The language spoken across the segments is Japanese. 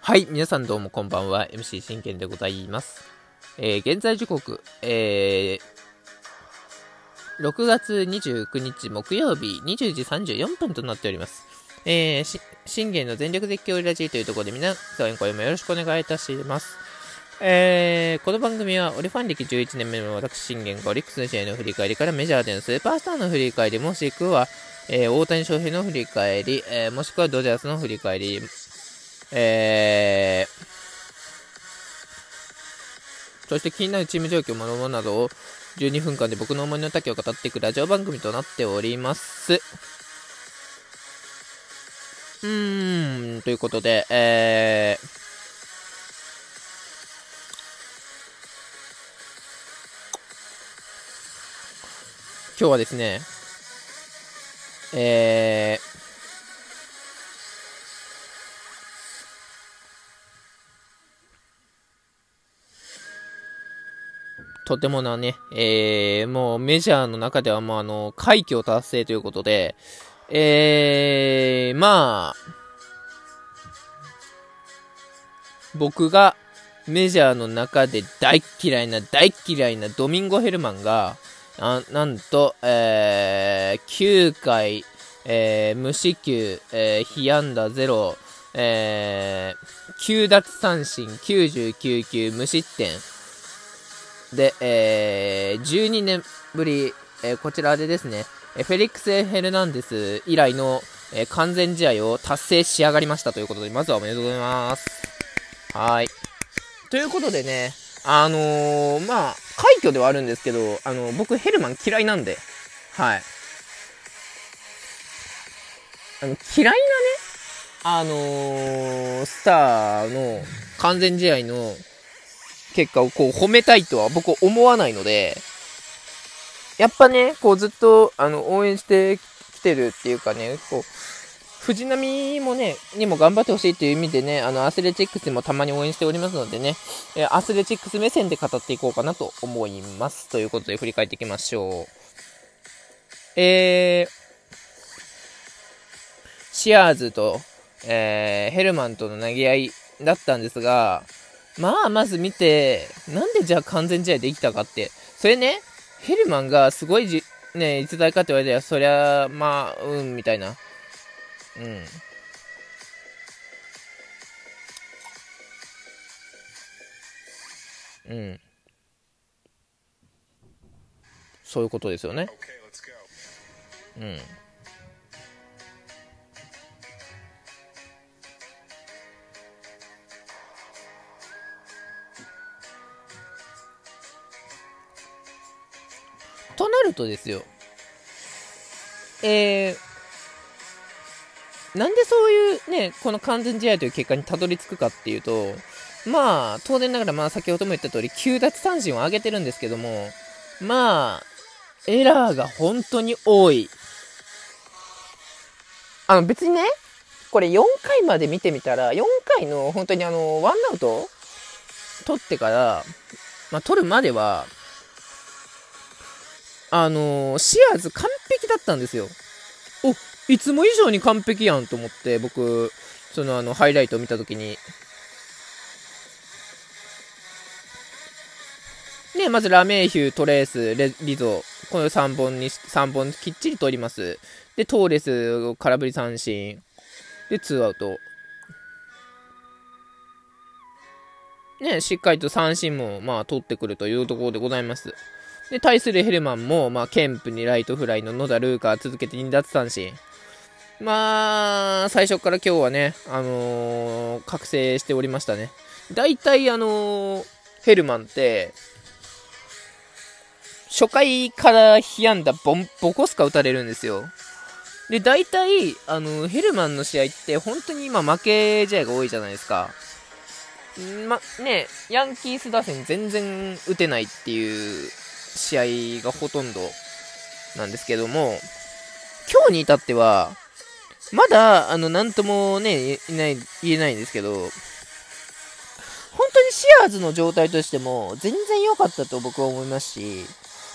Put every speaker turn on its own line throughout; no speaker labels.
はい、皆さんどうもこんばんは。MC 真剣でございます。えー、現在時刻、えー、6月29日木曜日20時34分となっております。えー、信玄の全力絶叫ラジーというところで皆さん、今夜もよろしくお願いいたします。えー、この番組はオリファン歴11年目の私信玄がオリックスの試合の振り返りからメジャーでのスーパースターの振り返りもしくは、えー、大谷翔平の振り返り、えー、もしくはドジャースの振り返り、えー、そして気になるチーム状況、ものなどを12分間で僕の思いの丈を語っていくラジオ番組となっております。うーん、ということで、えー、今日はですね、えー、とてもなね、えー、もうメジャーの中ではもうあの、快挙達成ということで、えー、まあ、僕がメジャーの中で大嫌いな大嫌いなドミンゴ・ヘルマンが、あなんと、えー、9回、えー、無四球、えー、被安打0、えー、9奪三振99球無失点で、えー、12年ぶり、えー、こちらでですね、えフェリックス・ヘルナンデス以来の、えー、完全試合を達成し上がりましたということで、まずはおめでとうございます。はい。ということでね、あのー、まあ、快挙ではあるんですけど、あの、僕ヘルマン嫌いなんで、はい。あの、嫌いなね、あのー、スターの完全試合の結果をこう褒めたいとは僕思わないので、やっぱね、こうずっとあの応援してきてるっていうかね、こう、藤波もね、にも頑張ってほしいという意味でね、あの、アスレチックスもたまに応援しておりますのでね、えアスレチックス目線で語っていこうかなと思います。ということで振り返っていきましょう。えー、シアーズと、えー、ヘルマンとの投げ合いだったんですが、まあ、まず見て、なんでじゃあ完全試合できたかって、それね、ヘルマンがすごいじ、ね、逸材かって言われたら、そりゃ、まあ、うん、みたいな。うん。うん。そういうことですよね。うん。となるとですよ、えー、なんでそういうね、この完全試合という結果にたどり着くかっていうと、まあ、当然ながら、まあ、先ほども言った通り、9奪三振を上げてるんですけども、まあ、エラーが本当に多い。あの、別にね、これ4回まで見てみたら、4回の本当にあの、ワンアウト取ってから、まあ、取るまでは、あのー、シアーズ完璧だったんですよ。お、いつも以上に完璧やんと思って、僕、そのあの、ハイライトを見たときに。ね、まずラメーヒュー、トレース、レリゾ、この3本に、3本きっちり取ります。で、トーレス、空振り三振。で、2アウト。ね、しっかりと三振も、まあ、取ってくるというところでございます。で、対するヘルマンも、まあ、ケンプにライトフライの野田ルーカー続けて2奪三振。まあ、最初から今日はね、あのー、覚醒しておりましたね。大体、あのー、ヘルマンって、初回から被安打ボン、ボコスカ打たれるんですよ。で、大体、あのー、ヘルマンの試合って本当に今負け試合が多いじゃないですか。ま、ね、ヤンキース打線全然打てないっていう試合がほとんどなんですけども、今日に至っては、まだ、あの、なんともね、いない、言えないんですけど、本当にシアーズの状態としても、全然良かったと僕は思いますし、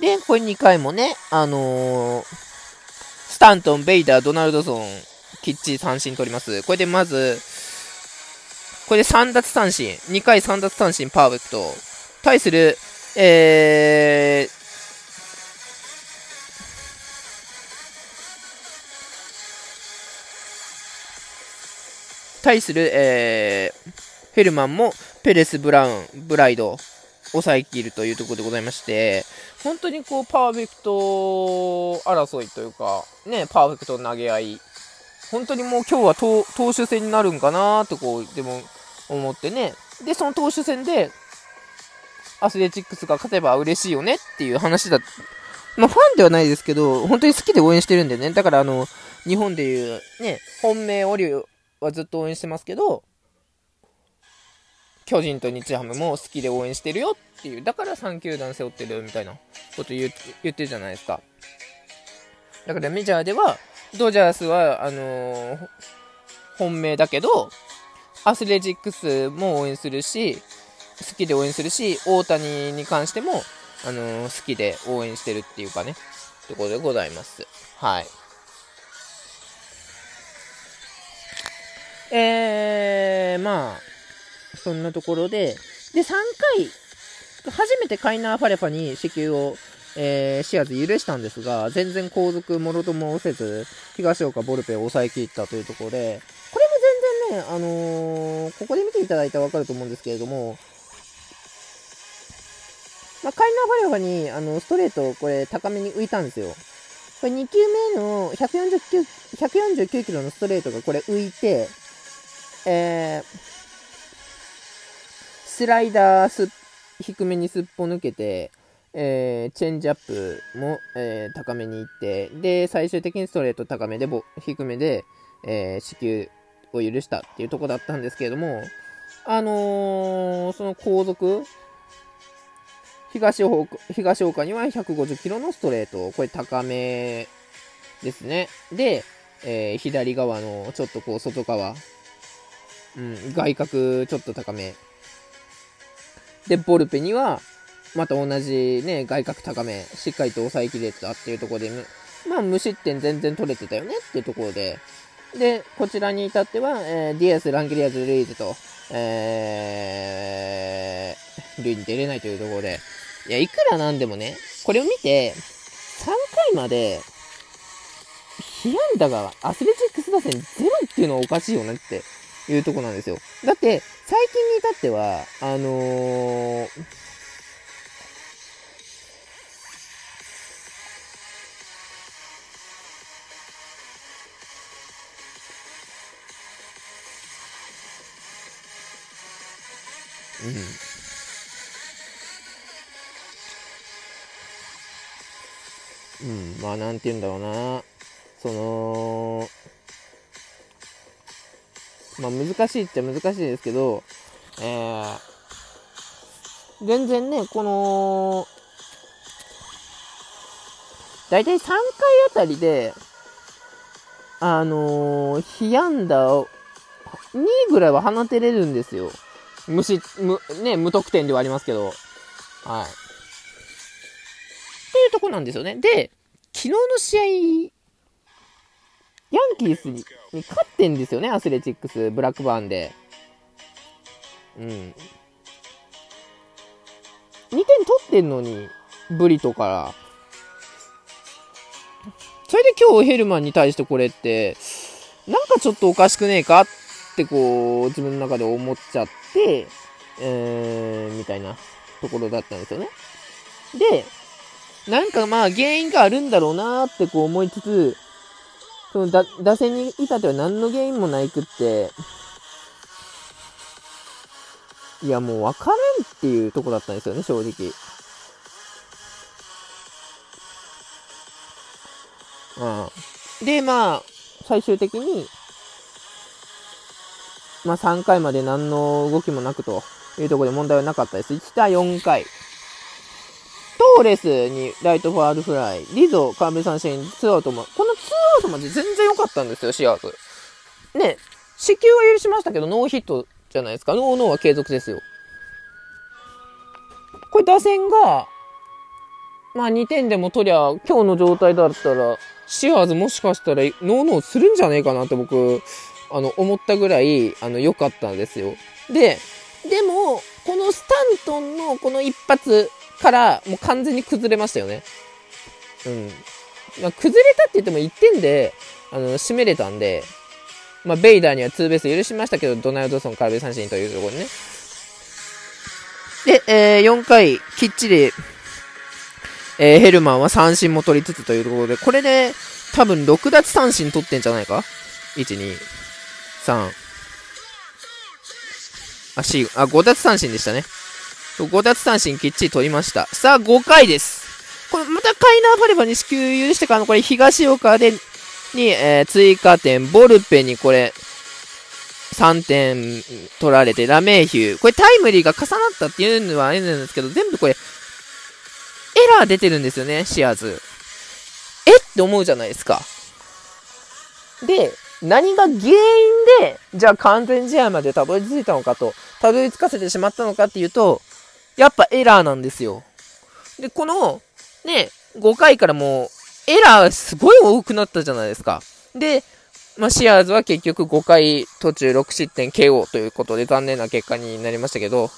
で、これ2回もね、あのー、スタントン、ベイダー、ドナルドソン、きっちり三振取ります。これでまず、これで3奪三振。2回3奪三振パーフェクト。対する、えー、対する、えー、ヘルマンもペレス・ブラウン、ブライドを、抑えきるというところでございまして、本当にこう、パーフェクト争いというか、ね、パーフェクト投げ合い、本当にもう今日は投手戦になるんかなとこう、でも思ってね、で、その投手戦で、アスレチックスが勝てば嬉しいよねっていう話だ。まあ、ファンではないですけど、本当に好きで応援してるんでね。だからあの、日本でいうね、本命オリはずっと応援してますけど、巨人と日ハムも好きで応援してるよっていう、だから3球団背負ってるみたいなこと言言ってるじゃないですか。だからメジャーでは、ドジャースは、あのー、本命だけど、アスレチックスも応援するし、好きで応援するし、大谷に関しても、あのー、好きで応援してるっていうかね、ところでございます。はい。えー、まあ、そんなところで、で、3回、初めてカイナー・ファレファに支給を、えー、シアーズ許したんですが、全然後続もろともせず、東岡ボルペを抑えきったというところで、これも全然ね、あのー、ここで見ていただいたらわかると思うんですけれども、まあ、カイナー・ファレファに、あの、ストレート、これ、高めに浮いたんですよ。これ2球目の149、149キロのストレートがこれ浮いて、えー、スライダーす低めにすっぽ抜けて、えー、チェンジアップも、えー、高めに行って、で、最終的にストレート高めで、低めで、えー、死球を許したっていうとこだったんですけれども、あのー、その後続、東岡東岡には150キロのストレート、これ高めですね。で、えー、左側のちょっとこう外側、うん、外角ちょっと高め。で、ボルペには、また同じね、外角高め、しっかりと抑えきれたっていうところで、まあ、無失点全然取れてたよねっていうところで、で、こちらに至っては、えー、ディアス、ランゲリアズ、ルイズと、えー、塁に出れないというところで、いや、いくらなんでもね、これを見て、3回まで、被安打がアスレチックス打線ゼロっていうのはおかしいよねっていうとこなんですよ。だって、最近に至っては、あのー、うん。うん、まあ、なんて言うんだろうな。その、まあ難しいっちゃ難しいですけど、えー、全然ね、この、だいたい3回あたりで、あのー、被安打を、2ぐらいは放てれるんですよ。無し、無、ね、無得点ではありますけど。はい。っていうとこなんですよね。で、昨日の試合ヤンキースに勝ってんですよね、アスレチックス、ブラックバーンで。うん。2点取ってんのに、ブリトから。それで今日ヘルマンに対してこれって、なんかちょっとおかしくねえかってこう、自分の中で思っちゃって、えー、みたいなところだったんですよね。で、なんかまあ原因があるんだろうなってこう思いつつ、そのだ打線に至っては何の原因もないくって、いやもう分からんっていうとこだったんですよね、正直。うん。で、まあ、最終的に、まあ3回まで何の動きもなくというところで問題はなかったです。1対4回。トーレスにライトファールフライ、リゾ、カーブ三振、ツーアウトも、このツーアウトまで全然良かったんですよ、シアーズ。ね、死球は許しましたけど、ノーヒットじゃないですか。ノーノーは継続ですよ。これ打線が、まあ2点でも取りゃ、今日の状態だったら、シアーズもしかしたらノーノーするんじゃねえかなって僕、あの、思ったぐらい、あの、良かったんですよ。で、でも、このスタントンのこの一発から、もう完全に崩れましたよね。うん。まあ、崩れたって言っても1点で、あの、締めれたんで、まあ、ベイダーにはツーベース許しましたけど、ドナルドソン空振り三振というところでね。で、えー、4回、きっちり、えー、ヘルマンは三振も取りつつというところで、これで、多分6奪三振取ってんじゃないか ?1、2、3、あ、4、あ、5奪三振でしたね。5奪三振きっちり取りました。さあ、5回です。これ、またカイナーファレバに支給許してからの、これ、東岡で、に、えー追加点、ボルペにこれ、3点取られて、ラメーヒュー。これタイムリーが重なったっていうのはあれなんですけど、全部これ、エラー出てるんですよね、シアーズ。えって思うじゃないですか。で、何が原因で、じゃあ完全試合までたどり着いたのかと、たどり着かせてしまったのかっていうと、やっぱエラーなんですよ。で、この、ね、5回からもう、エラーすごい多くなったじゃないですか。で、まあ、シアーズは結局5回途中6失点 KO ということで残念な結果になりましたけど、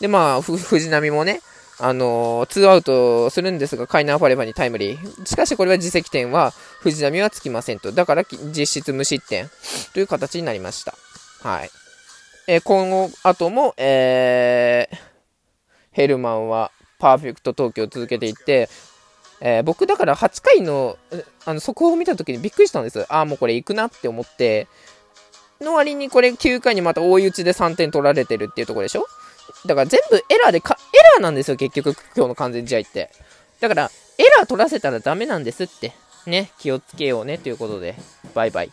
で、まあ、ふ藤波もね、あのー、ツーアウトするんですが、カイナーファレバにタイムリー。しかしこれは自責点は藤波はつきませんと。だから実質無失点という形になりました。はい。えー今後、後も、えー、ヘルマンはパーフェクト投球を続けていって、えー僕だから8回のあの速報を見た時にびっくりしたんです。ああ、もうこれ行くなって思って、の割にこれ9回にまた追い打ちで3点取られてるっていうところでしょ？だから全部エラーでか、エラーなんですよ、結局、今日の完全試合って。だから、エラー取らせたらダメなんですって。ね、気をつけようね、ということで、バイバイ。